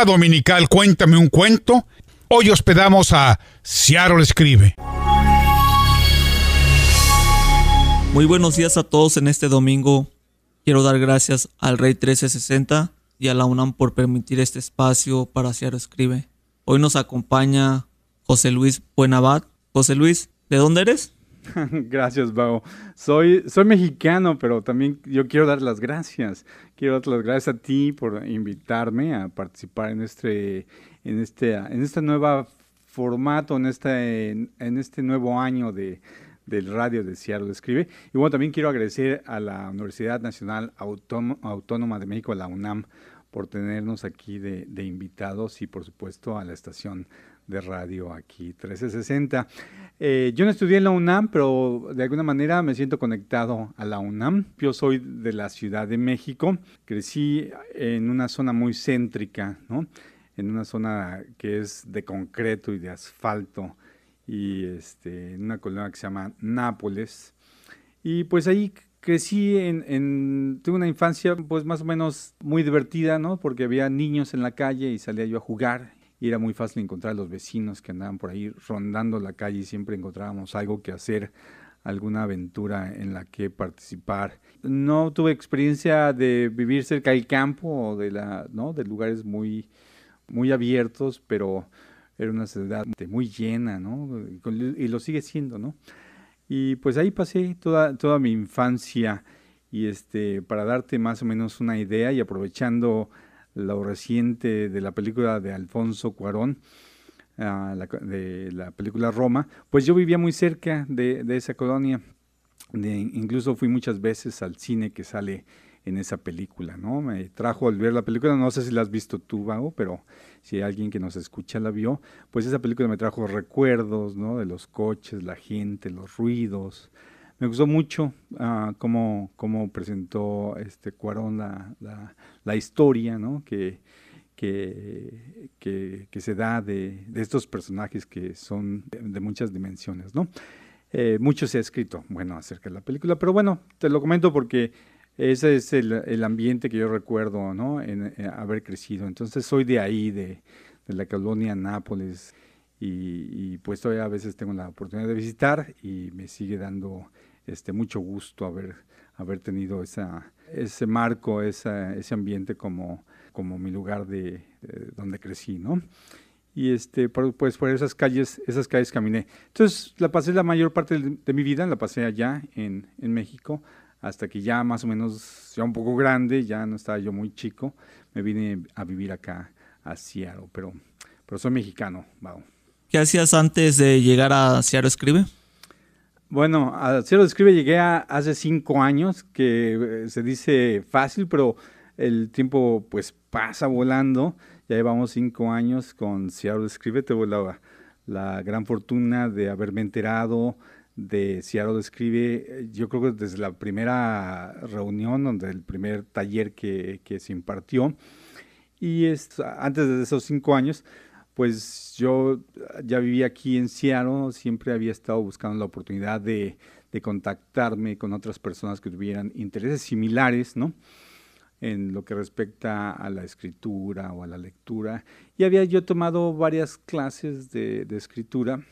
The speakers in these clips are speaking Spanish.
dominical Cuéntame un cuento. Hoy hospedamos a Seattle Escribe. Muy buenos días a todos en este domingo. Quiero dar gracias al Rey 1360 y a la UNAM por permitir este espacio para Seattle Escribe. Hoy nos acompaña José Luis Buenabad. José Luis, ¿de dónde eres? Gracias, Bao. Soy, soy mexicano, pero también yo quiero dar las gracias. Quiero dar las gracias a ti por invitarme a participar en este, en este, en este nuevo formato, en este, en este nuevo año de, del radio de Seattle Escribe. Y bueno, también quiero agradecer a la Universidad Nacional Autónoma de México, la UNAM, por tenernos aquí de invitados y por supuesto a la estación de radio aquí 1360. Eh, yo no estudié en la UNAM, pero de alguna manera me siento conectado a la UNAM. Yo soy de la Ciudad de México, crecí en una zona muy céntrica, ¿no? en una zona que es de concreto y de asfalto, y este, en una colonia que se llama Nápoles. Y pues ahí crecí en, en, tuve una infancia pues más o menos muy divertida, ¿no? Porque había niños en la calle y salía yo a jugar y era muy fácil encontrar a los vecinos que andaban por ahí rondando la calle y siempre encontrábamos algo que hacer, alguna aventura en la que participar. No tuve experiencia de vivir cerca del campo o de, la, ¿no? de lugares muy, muy abiertos, pero era una ciudad muy llena, ¿no? Y lo sigue siendo, ¿no? Y pues ahí pasé toda, toda mi infancia y este, para darte más o menos una idea y aprovechando lo reciente de la película de Alfonso Cuarón, ah, de la película Roma, pues yo vivía muy cerca de, esa colonia. Incluso fui muchas veces al cine que sale en esa película, ¿no? Me trajo al ver la película, no sé si la has visto tú, Vago, pero si alguien que nos escucha la vio, pues esa película me trajo recuerdos, ¿no? De los coches, la gente, los ruidos, me gustó mucho uh, cómo, cómo, presentó este Cuarón la, la, historia ¿no? que, que, que, se da de, de, estos personajes que son de, muchas dimensiones. ¿no? Eh, mucho se ha escrito bueno, acerca de la película, pero bueno, te lo comento porque ese es el, el ambiente que yo recuerdo ¿no? en, haber crecido. Entonces soy de ahí, de, de la colonia Nápoles. Y, y, pues todavía a veces tengo la oportunidad de visitar y me sigue dando este, mucho gusto haber, haber tenido esa, ese marco, esa, ese ambiente como, como mi lugar de, donde crecí, ¿no? Y este, pues por esas calles, esas calles caminé. Entonces la pasé la mayor parte de, mi vida, la pasé allá en, en, México, hasta que ya más o menos, ya un poco grande, ya no estaba yo muy chico, me vine a vivir acá a Seattle, pero, pero soy mexicano, wow. ¿Qué hacías antes de llegar a Seattle Escribe? Bueno, a Cielo Escribe llegué hace cinco años, que eh, se dice fácil, pero el tiempo pues pasa volando. Ya llevamos cinco años con Seattle Escribe. Tuve la, la gran fortuna de haberme enterado de Seattle Escribe, yo creo que desde la primera reunión, donde el primer taller que, se impartió. Y es, antes de esos cinco años, pues yo ya vivía aquí en Seattle, siempre había estado buscando la oportunidad de, contactarme con otras personas que tuvieran intereses similares, ¿no? En lo que respecta a la escritura o a la lectura. Y había yo tomado varias clases de, escritura,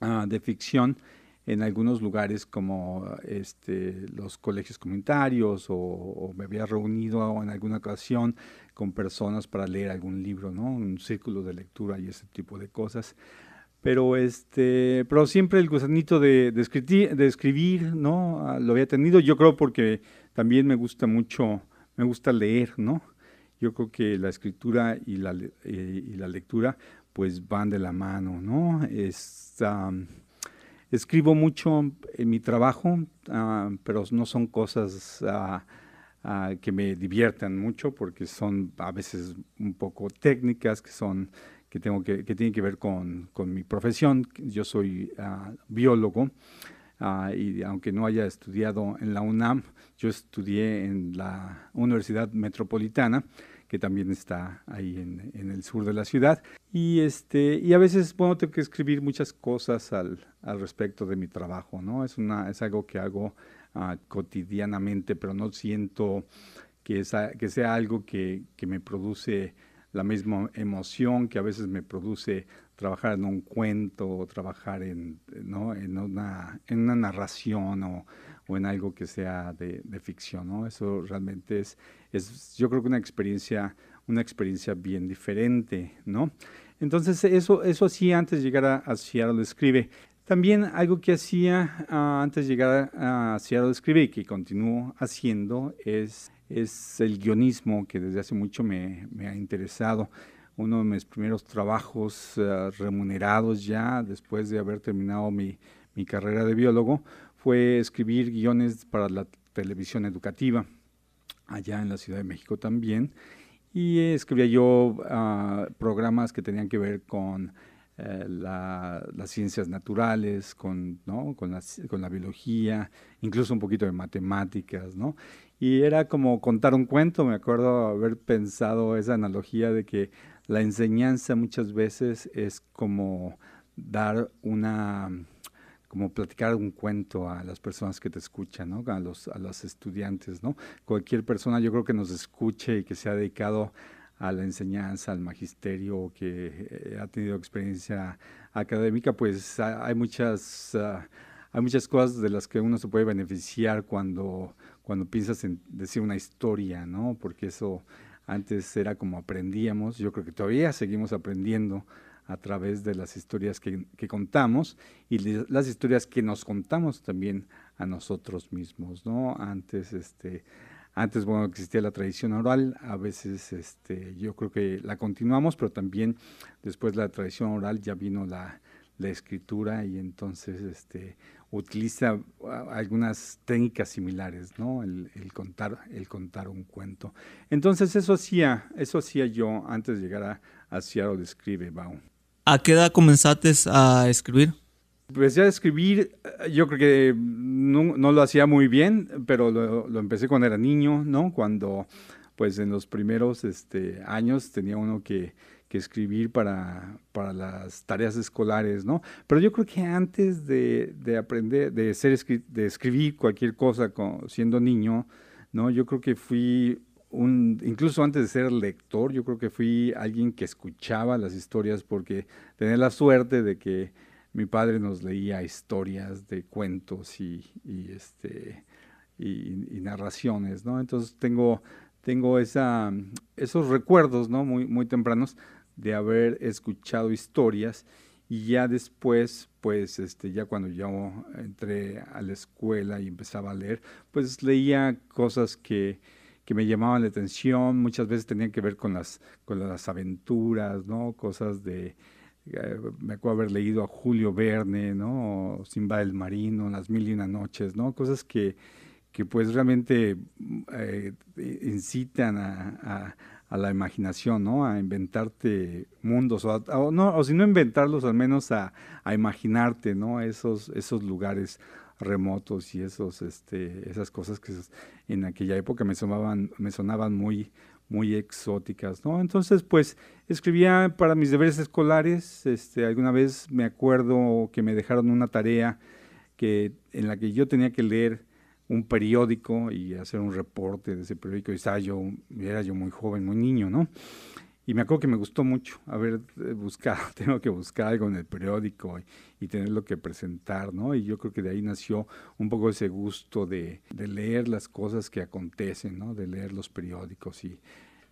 ah, de ficción, en algunos lugares como este, los colegios comunitarios o, me había reunido en alguna ocasión con personas para leer algún libro, ¿no? Un círculo de lectura y ese tipo de cosas. Pero, este, pero siempre el gusanito de, escribir, ¿no? Ah, lo había tenido, yo creo porque también me gusta mucho, me gusta leer, ¿no? Yo creo que la escritura y la, eh, y la lectura pues van de la mano, ¿no? Es, Escribo mucho en mi trabajo, ah, pero no son cosas ah, ah, que me diviertan mucho porque son a veces un poco técnicas, que son que tengo que, que tienen que ver con, con mi profesión. Yo soy biólogo y aunque no haya estudiado en la UNAM, yo estudié en la Universidad Metropolitana que también está ahí en, en, el sur de la ciudad. Y, este, y a veces, bueno, tengo que escribir muchas cosas al, al respecto de mi trabajo, ¿no? Es, una, es algo que hago uh, cotidianamente, pero no siento que, esa, que sea algo que, que me produce la misma emoción que a veces me produce trabajar en un cuento o trabajar en, ¿no? en, una, en una narración o, o en algo que sea de, ficción, ¿no? Eso realmente es, es, yo creo que una experiencia, una experiencia bien diferente, ¿no? Entonces, eso, eso hacía antes de llegar a, a Seattle Escribe. También algo que hacía uh, antes de llegar a, Seattle Escribe y que continúo haciendo es, el guionismo que desde hace mucho me, ha interesado. Uno de mis primeros trabajos uh, remunerados ya después de haber terminado mi, carrera de biólogo fue escribir guiones para la televisión educativa allá en la Ciudad de México también. Y escribía yo uh, programas que tenían que ver con eh, la, las ciencias naturales, con, ¿no? con, la, con, la, biología, incluso un poquito de matemáticas, ¿no? Y era como contar un cuento, me acuerdo haber pensado esa analogía de que la enseñanza muchas veces es como dar una, como platicar un cuento a las personas que te escuchan, ¿no? a, los, a los estudiantes. ¿no? Cualquier persona yo creo que nos escuche y que se ha dedicado a la enseñanza, al magisterio, que eh, ha tenido experiencia académica, pues hay muchas, uh, hay muchas cosas de las que uno se puede beneficiar cuando, cuando piensas en decir una historia, ¿no? Porque eso antes era como aprendíamos, yo creo que todavía seguimos aprendiendo a través de las historias que, que contamos y las historias que nos contamos también a nosotros mismos, ¿no? Antes, este, antes, bueno, existía la tradición oral, a veces este, yo creo que la continuamos, pero también después de la tradición oral ya vino la, la escritura y entonces este, utiliza algunas técnicas similares, ¿no? El, el, contar, el contar un cuento. Entonces eso hacía, eso hacía yo antes de llegar a, a Seattle Escribe, Bau. ¿A qué edad comenzaste a escribir? Empecé a escribir, yo creo que no, lo hacía muy bien, pero lo, lo, empecé cuando era niño, ¿no? Cuando, pues en los primeros este, años tenía uno que que escribir para, para las tareas escolares, ¿no? Pero yo creo que antes de, de aprender, de, ser, de escribir cualquier cosa con, siendo niño, ¿no? Yo creo que fui un, incluso antes de ser lector, yo creo que fui alguien que escuchaba las historias porque tenía la suerte de que mi padre nos leía historias de cuentos y, este, y, narraciones, ¿no? Entonces tengo, tengo esa, esos recuerdos, ¿no? Muy, muy tempranos de haber escuchado historias y ya después, pues, este, ya cuando yo entré a la escuela y empezaba a leer, pues leía cosas que, que me llamaban la atención, muchas veces tenían que ver con las, con las aventuras, ¿no? Cosas de, me acuerdo haber leído a Julio Verne, ¿no? Simba el Marino, Las Mil y Una Noches, ¿no? Cosas que, que pues realmente eh, incitan a, a la imaginación, ¿no? A inventarte mundos, o, no, o si no inventarlos, al menos a, a, imaginarte, ¿no? Esos, esos lugares remotos y esos, este, esas cosas que en aquella época me sonaban, me sonaban muy, muy exóticas, ¿no? Entonces, pues, escribía para mis deberes escolares, este, alguna vez me acuerdo que me dejaron una tarea que, en la que yo tenía que leer un periódico y hacer un reporte de ese periódico. Y yo, era yo muy joven, muy niño, ¿no? Y me acuerdo que me gustó mucho haber eh, buscado, tengo que buscar algo en el periódico y, y tenerlo que presentar, ¿no? Y yo creo que de ahí nació un poco ese gusto de, leer las cosas que acontecen, ¿no? De leer los periódicos y,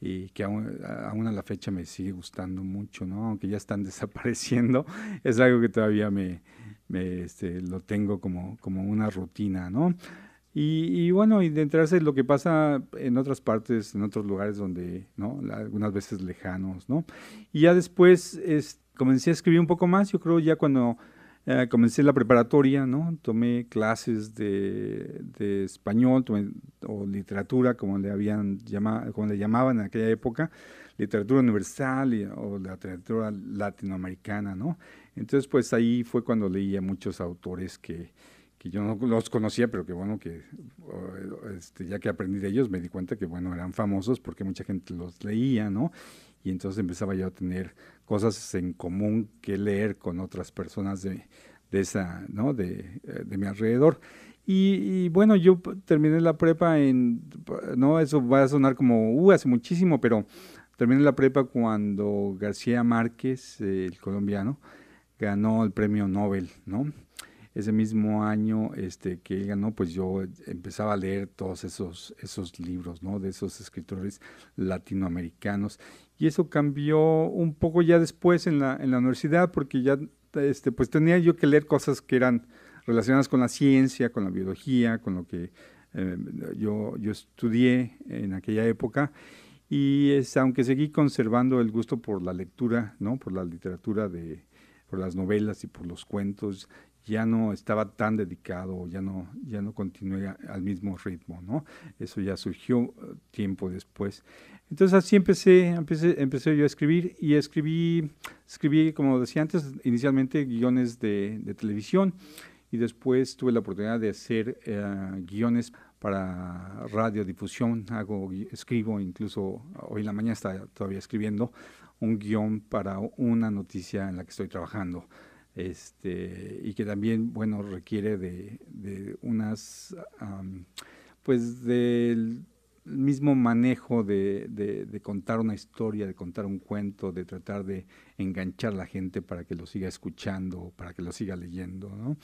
y que aún, aún, a la fecha me sigue gustando mucho, ¿no? Aunque ya están desapareciendo, es algo que todavía me, me este, lo tengo como, como una rutina, ¿no? Y, y, bueno, y de enterarse de lo que pasa en otras partes, en otros lugares donde, ¿no? Algunas veces lejanos, ¿no? Y ya después es, comencé a escribir un poco más, yo creo ya cuando eh, comencé la preparatoria, ¿no? Tomé clases de, de español tomé, o literatura, como le, habían llamado, como le llamaban en aquella época, literatura universal y, o literatura latinoamericana, ¿no? Entonces, pues ahí fue cuando leía muchos autores que que yo no los conocía, pero que bueno, que este, ya que aprendí de ellos me di cuenta que bueno, eran famosos porque mucha gente los leía, ¿no? Y entonces empezaba yo a tener cosas en común que leer con otras personas de, de esa, ¿no? De, eh, de mi alrededor. Y, y, bueno, yo terminé la prepa en, no, eso va a sonar como, uh, hace muchísimo, pero terminé la prepa cuando García Márquez, el colombiano, ganó el premio Nobel, ¿no? Ese mismo año este, que él ganó, pues yo empezaba a leer todos esos, esos libros, ¿no? De esos escritores latinoamericanos. Y eso cambió un poco ya después en la, en la universidad, porque ya este, pues tenía yo que leer cosas que eran relacionadas con la ciencia, con la biología, con lo que eh, yo, yo estudié en aquella época. Y es, aunque seguí conservando el gusto por la lectura, ¿no? por la literatura, de, por las novelas y por los cuentos, ya no estaba tan dedicado, ya no, ya no continué al mismo ritmo, ¿no? Eso ya surgió eh, tiempo después. Entonces así empecé, empecé, empecé yo a escribir y escribí, escribí, como decía antes, inicialmente guiones de, de televisión y después tuve la oportunidad de hacer eh, guiones para radiodifusión, hago, escribo, incluso hoy en la mañana está todavía escribiendo un guion para una noticia en la que estoy trabajando. Este, y que también, bueno, requiere de, unas, pues del mismo manejo de, contar una historia, de contar un cuento, de tratar de enganchar a la gente para que lo siga escuchando, para que lo siga leyendo, ¿no?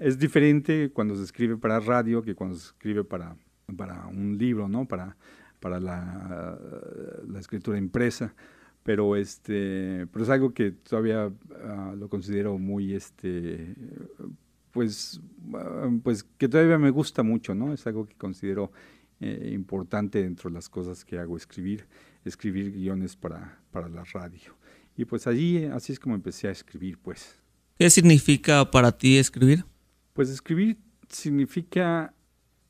es diferente cuando se escribe para radio que cuando se escribe para, para un libro, ¿no? Para, para la escritura impresa. Pero, este, pero es algo que todavía uh, lo considero muy, este, pues, uh, pues que todavía me gusta mucho, ¿no? Es algo que considero eh, importante dentro de las cosas que hago, escribir, escribir guiones para, para la radio. Y pues allí, así es como empecé a escribir, pues. ¿Qué significa para ti escribir? Pues escribir significa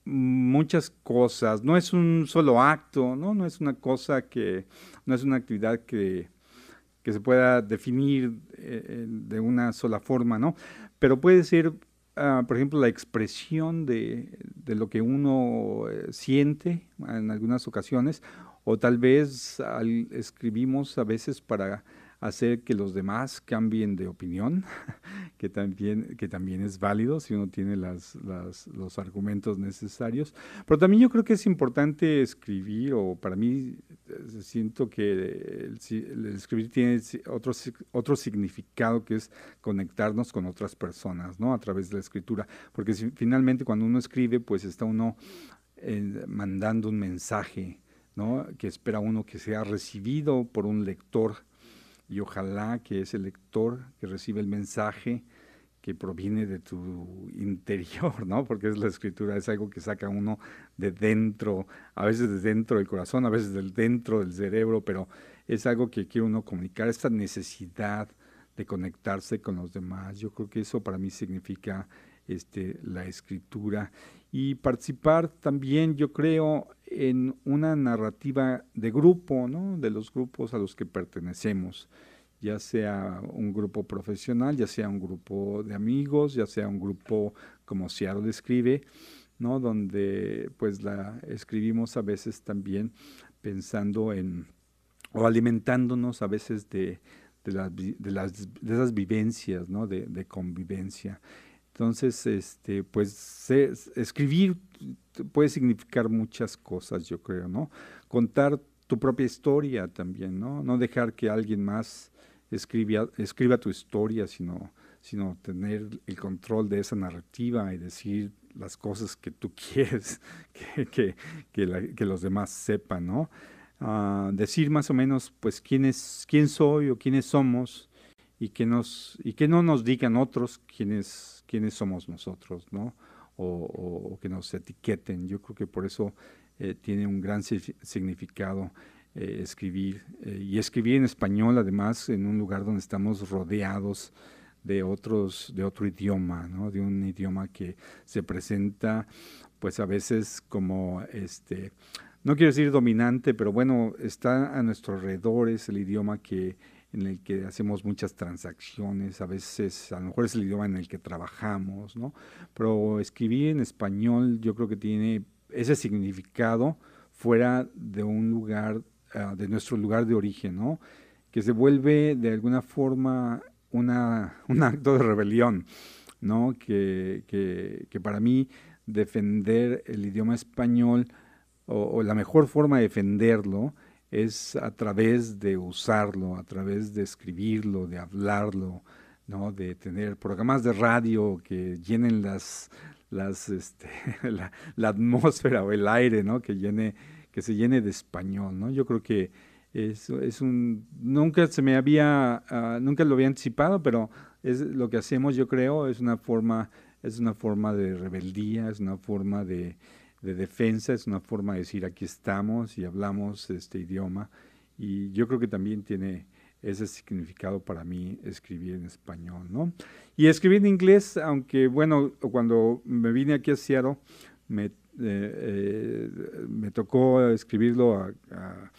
muchas cosas, no es un solo acto, ¿no? No es una cosa que, no es una actividad que, que se pueda definir eh, de una sola forma, ¿no? Pero puede ser, uh, por ejemplo, la expresión de, de lo que uno eh, siente en algunas ocasiones, o tal vez escribimos a veces para hacer que los demás cambien de opinión, que también, que también es válido si uno tiene las, las, los argumentos necesarios. Pero también yo creo que es importante escribir, o para mí eh, siento que el, el escribir tiene otro, otro significado que es conectarnos con otras personas, ¿no? A través de la escritura. Porque si, finalmente cuando uno escribe, pues está uno eh, mandando un mensaje, ¿no? Que espera uno que sea recibido por un lector y ojalá que ese lector que recibe el mensaje que proviene de tu interior, ¿no? Porque es la escritura, es algo que saca uno de dentro, a veces de dentro del corazón, a veces del dentro del cerebro, pero es algo que quiere uno comunicar, esta necesidad de conectarse con los demás. Yo creo que eso para mí significa este, la escritura y participar también, yo creo, en una narrativa de grupo, ¿no? de los grupos a los que pertenecemos, ya sea un grupo profesional, ya sea un grupo de amigos, ya sea un grupo como Seattle escribe, ¿no? donde pues la escribimos a veces también pensando en o alimentándonos a veces de, de, las, de, las, de esas vivencias, ¿no? de convivencia. Entonces, este, pues escribir puede significar muchas cosas, yo creo, ¿no? Contar tu propia historia también, ¿no? No dejar que alguien más escriba, escriba tu historia, sino, sino tener el control de esa narrativa y decir las cosas que tú quieres que, que, que, la, que los demás sepan, ¿no? Uh, decir más o menos, pues, quién, es, quién soy o quiénes somos y que, nos, y que no nos digan otros quiénes quiénes somos nosotros, ¿no? O, que nos etiqueten. Yo creo que por eso eh, tiene un gran significado eh, escribir. Eh, y escribir en español, además, en un lugar donde estamos rodeados de otros, de otro idioma, ¿no? De un idioma que se presenta, pues a veces como este, no quiero decir dominante, pero bueno, está a nuestro alrededor, es el idioma que en el que hacemos muchas transacciones, a veces a lo mejor es el idioma en el que trabajamos, ¿no? Pero escribir en español yo creo que tiene ese significado fuera de un lugar, uh, de nuestro lugar de origen, ¿no? Que se vuelve de alguna forma una, un acto de rebelión, ¿no? Que, que, que para mí defender el idioma español o, o, la mejor forma de defenderlo es a través de usarlo, a través de escribirlo, de hablarlo, ¿no? de tener programas de radio que llenen las, las, este, la, atmósfera o el aire, ¿no? que, llene, que se llene de español. ¿no? Yo creo que es, es un, nunca se me había, ah, nunca lo había anticipado, pero es lo que hacemos, yo creo, es una forma, es una forma de rebeldía, es una forma de, de defensa, es una forma de decir aquí estamos y hablamos este idioma. Y yo creo que también tiene ese significado para mí escribir en español, ¿no? Y escribir en inglés, aunque bueno, cuando me vine aquí a Seattle, me, eh, eh, me tocó escribirlo a,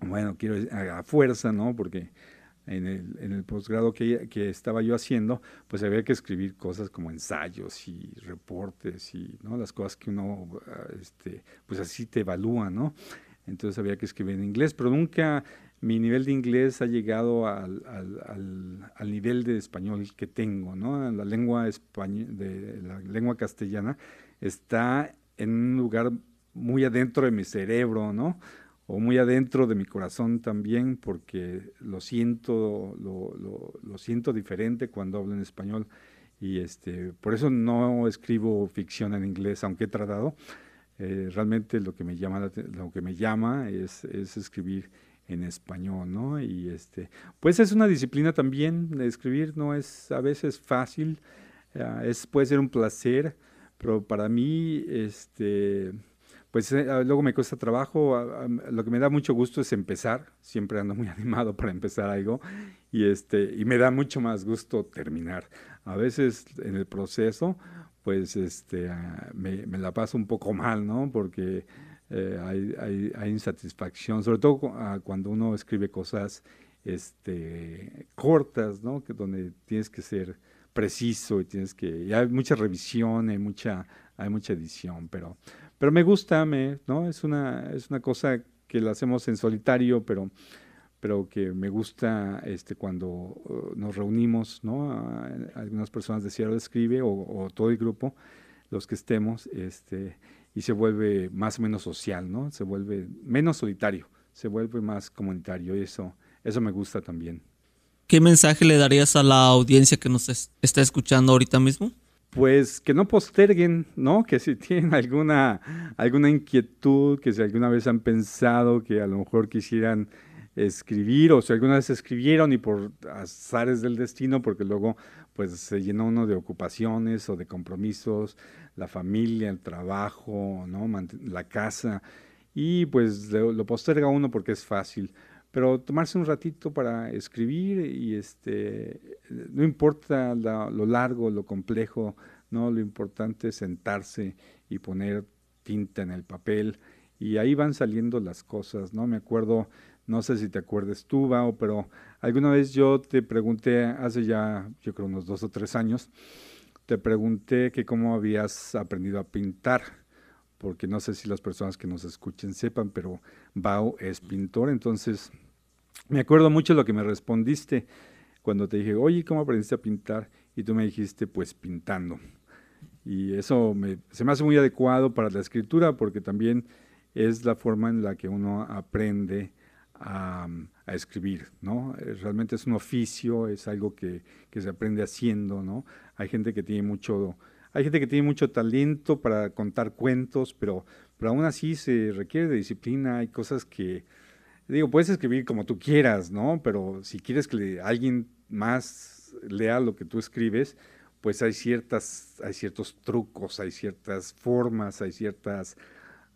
bueno, quiero a, a fuerza, ¿no? Porque en el, en el posgrado que, que, estaba yo haciendo, pues había que escribir cosas como ensayos y reportes y ¿no? las cosas que uno, ah, este, pues así te evalúa, ¿no? Entonces había que escribir en inglés, pero nunca mi nivel de inglés ha llegado al, al, al, nivel de español que tengo, ¿no? La lengua, de, la lengua castellana está en un lugar muy adentro de mi cerebro, ¿no? O muy adentro de mi corazón también, porque lo siento, lo, lo, siento diferente cuando hablo en español. Y este, por eso no escribo ficción en inglés, aunque he tratado. Eh, realmente lo que me llama, lo que me llama es, es, escribir en español, ¿no? Y este, pues es una disciplina también, de escribir no es a veces fácil, uh, es, puede ser un placer, pero para mí, este, pues eh, ah, luego me cuesta trabajo. Ah, ah, lo que me da mucho gusto es empezar. Siempre ando muy animado para empezar algo y este y me da mucho más gusto terminar. A veces en el proceso, pues este me, la paso un poco mal, ¿no? Porque eh, hay, insatisfacción, sobre todo cuando uno escribe cosas este, cortas, ¿no? Que donde tienes que ser preciso y tienes que y hay mucha revisión, mucha hay mucha edición, pero pero me gusta, me, ¿no? Es una, es una cosa que la hacemos en solitario, pero, pero que me gusta este, cuando uh, nos reunimos, ¿no? algunas personas de Sierra Escribe o, todo el grupo, los que estemos, este, y se vuelve más o menos social, ¿no? Se vuelve menos solitario, se vuelve más comunitario y eso, eso me gusta también. ¿Qué mensaje le darías a la audiencia que nos está escuchando ahorita mismo? Pues que no posterguen, ¿no? Que si tienen alguna, alguna inquietud, que si alguna vez han pensado que a lo mejor quisieran escribir o si alguna vez escribieron y por azares del destino, porque luego pues se llena uno de ocupaciones o de compromisos, la familia, el trabajo, ¿no? la casa y pues lo posterga uno porque es fácil pero tomarse un ratito para escribir y este no importa lo largo, lo complejo, no lo importante es sentarse y poner tinta en el papel y ahí van saliendo las cosas, ¿no? Me acuerdo, no sé si te acuerdas tú, Bao, pero alguna vez yo te pregunté hace ya, yo creo unos dos o tres años, te pregunté que cómo habías aprendido a pintar porque no sé si las personas que nos escuchen sepan, pero Bao es pintor, entonces me acuerdo mucho lo que me respondiste cuando te dije, oye, ¿cómo aprendiste a pintar? Y tú me dijiste, pues pintando. Y eso se me hace muy adecuado para la escritura porque también es la forma en la que uno aprende a, escribir, ¿no? Realmente es un oficio, es algo que, que, se aprende haciendo, ¿no? Hay gente que tiene mucho, hay gente que tiene mucho talento para contar cuentos, pero, pero aún así se requiere de disciplina, hay cosas que, digo, puedes escribir como tú quieras, ¿no? Pero si quieres que alguien más lea lo que tú escribes, pues hay ciertas, hay ciertos trucos, hay ciertas formas, hay ciertas,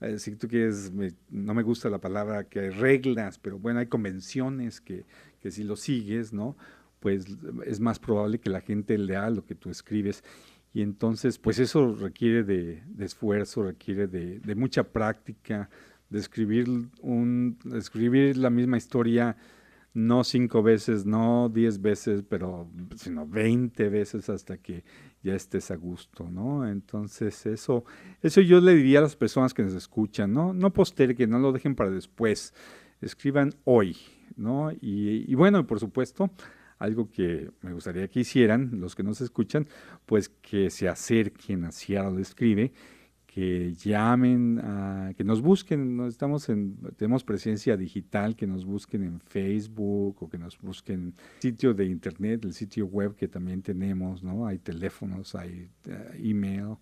eh, si tú quieres, no me gusta la palabra que hay reglas, pero bueno, hay convenciones que, que si lo sigues, ¿no? Pues es más probable que la gente lea lo que tú escribes. Y entonces, pues eso requiere de, esfuerzo, requiere de, de mucha práctica, de escribir, un, escribir la misma historia no cinco veces, no diez veces, pero sino veinte veces hasta que ya estés a gusto, ¿no? Entonces eso, eso yo le diría a las personas que nos escuchan, ¿no? No posterguen, no lo dejen para después, escriban hoy, ¿no? Y, y bueno, por supuesto, algo que me gustaría que hicieran los que nos escuchan, pues que se acerquen a Seattle Escribe, que llamen, a, que nos busquen, estamos en, tenemos presencia digital, que nos busquen en Facebook o que nos busquen en sitio de internet, el sitio web que también tenemos, ¿no? Hay teléfonos, hay eh, email,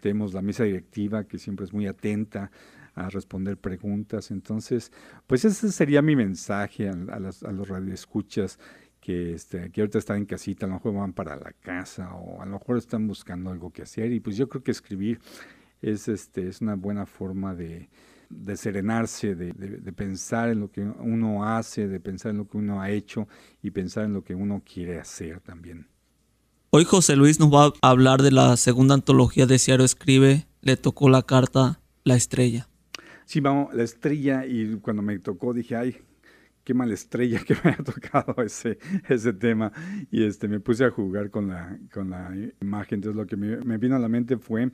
tenemos la mesa directiva que siempre es muy atenta a responder preguntas. Entonces, pues ese sería mi mensaje a, a los radioescuchas que, este, que ahorita están en casita, a lo mejor van para la casa o a lo mejor están buscando algo que hacer. Y pues yo creo que escribir es, este, es una buena forma de, de serenarse, de, de, pensar en lo que uno hace, de pensar en lo que uno ha hecho y pensar en lo que uno quiere hacer también. Hoy José Luis nos va a hablar de la segunda antología de Ciaro Escribe, le tocó la carta La Estrella. Sí, vamos, La Estrella, y cuando me tocó dije, ay, qué mala estrella que me haya tocado ese, ese tema. Y este, me puse a jugar con la, con la imagen. Entonces lo que me, vino a la mente fue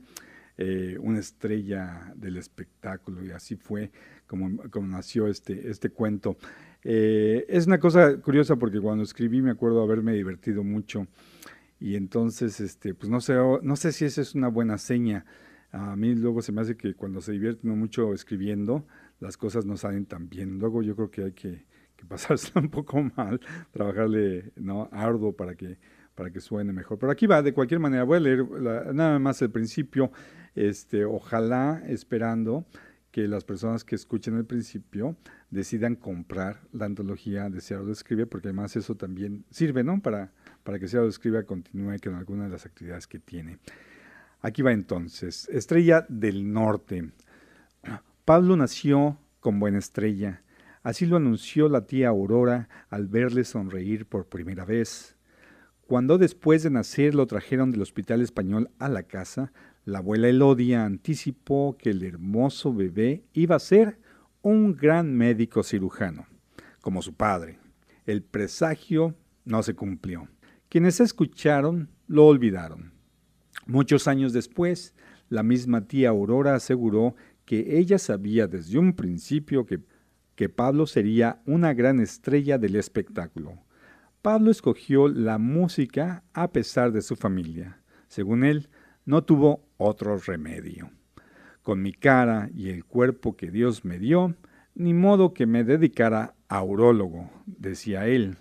eh, una estrella del espectáculo y así fue como, como nació este, este cuento. Eh, es una cosa curiosa porque cuando escribí me acuerdo haberme divertido mucho y entonces este pues no sé no sé si esa es una buena seña a mí luego se me hace que cuando se divierte mucho escribiendo las cosas no salen tan bien luego yo creo que hay que que pasarse un poco mal, trabajarle ¿no? arduo para que, para que suene mejor. Pero aquí va, de cualquier manera, voy a leer nada más el principio, este, ojalá esperando que las personas que escuchen el principio decidan comprar la antología de Seattle Escribe, porque además eso también sirve, ¿no? Para, para que Seattle Escribe continúe con algunas de las actividades que tiene. Aquí va entonces, Estrella del Norte. Pablo nació con buena estrella Así lo anunció la tía Aurora al verle sonreír por primera vez. Cuando después de nacer lo trajeron del hospital español a la casa, la abuela Elodia anticipó que el hermoso bebé iba a ser un gran médico cirujano, como su padre. El presagio no se cumplió. Quienes escucharon lo olvidaron. Muchos años después, la misma tía Aurora aseguró que ella sabía desde un principio que que Pablo sería una gran estrella del espectáculo. Pablo escogió la música a pesar de su familia. Según él, no tuvo otro remedio. Con mi cara y el cuerpo que Dios me dio, ni modo que me dedicara a urólogo, decía él.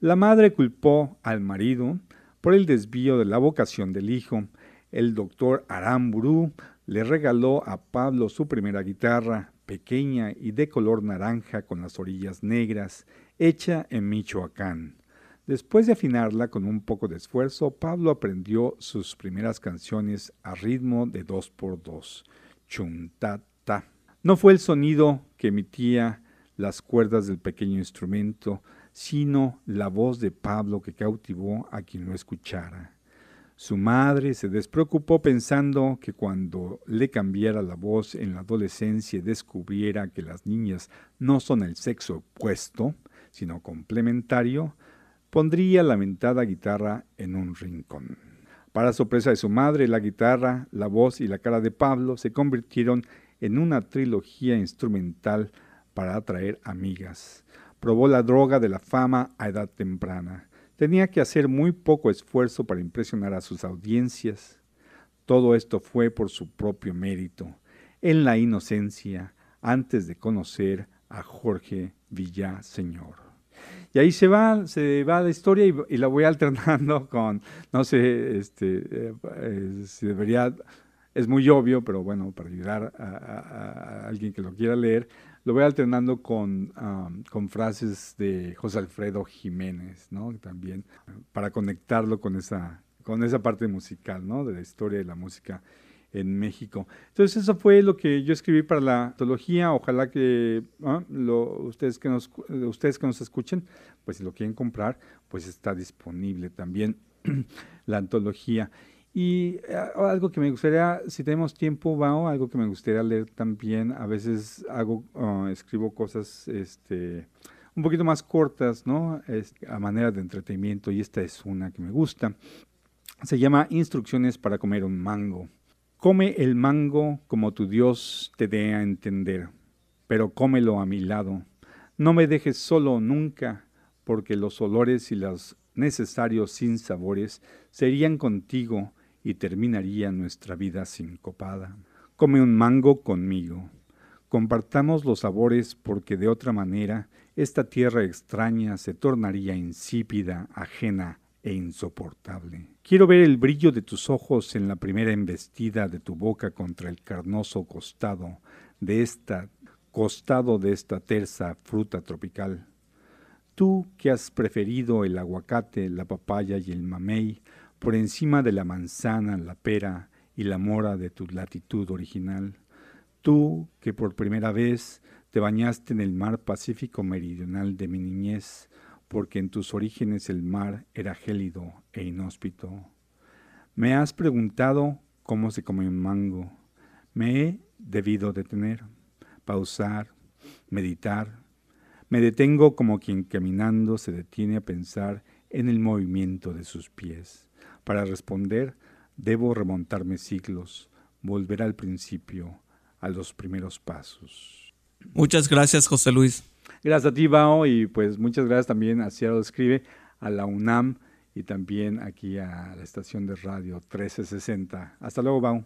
La madre culpó al marido por el desvío de la vocación del hijo. El doctor Aramburu le regaló a Pablo su primera guitarra, pequeña y de color naranja con las orillas negras, hecha en Michoacán. Después de afinarla con un poco de esfuerzo, Pablo aprendió sus primeras canciones a ritmo de dos por dos, chuntata. No fue el sonido que emitía las cuerdas del pequeño instrumento, sino la voz de Pablo que cautivó a quien lo escuchara. Su madre se despreocupó pensando que cuando le cambiara la voz en la adolescencia y descubriera que las niñas no son el sexo opuesto, sino complementario, pondría la mentada guitarra en un rincón. Para sorpresa de su madre, la guitarra, la voz y la cara de Pablo se convirtieron en una trilogía instrumental para atraer amigas. Probó la droga de la fama a edad temprana Tenía que hacer muy poco esfuerzo para impresionar a sus audiencias. Todo esto fue por su propio mérito, en la inocencia, antes de conocer a Jorge Villaseñor. Y ahí se va, se va la historia y, la voy alternando con, no sé, este, eh, eh, si debería, es muy obvio, pero bueno, para ayudar a alguien que lo quiera leer, lo voy alternando con, con frases de José Alfredo Jiménez, ¿no? También para conectarlo con esa, con esa parte musical, ¿no? De la historia de la música en México. Entonces eso fue lo que yo escribí para la antología. Ojalá que ¿ah? lo, ustedes, que nos, ustedes que nos escuchen, pues si lo quieren comprar, pues está disponible también la antología. Y eh, algo que me gustaría, si tenemos tiempo, Bao, algo que me gustaría leer también, a veces hago, ah, escribo cosas este, un poquito más cortas, ¿no? a manera de entretenimiento, y esta es una que me gusta. Se llama Instrucciones para comer un mango. Come el mango como tu Dios te dé a entender, pero cómelo a mi lado. No me dejes solo nunca, porque los olores y los necesarios sinsabores serían contigo y terminaría nuestra vida sincopada. Come un mango conmigo. Compartamos los sabores porque de otra manera esta tierra extraña se tornaría insípida, ajena e insoportable. Quiero ver el brillo de tus ojos en la primera embestida de tu boca contra el carnoso costado de esta costado de esta tersa fruta tropical. Tú que has preferido el aguacate, la papaya y el mamey por encima de la manzana, la pera y la mora de tu latitud original. Tú que por primera vez te bañaste en el mar Pacífico meridional de mi niñez, porque en tus orígenes el mar era gélido e inhóspito. Me has preguntado cómo se come un mango. Me he debido detener, pausar, meditar. Me detengo como quien caminando se detiene a pensar en el movimiento de sus pies. Para responder, debo remontarme siglos, volver al principio, a los primeros pasos. Muchas gracias, José Luis. Gracias a ti, Bao, y pues muchas gracias también a Cielo Escribe, a la UNAM y también aquí a la estación de radio 1360. Hasta luego, Bao.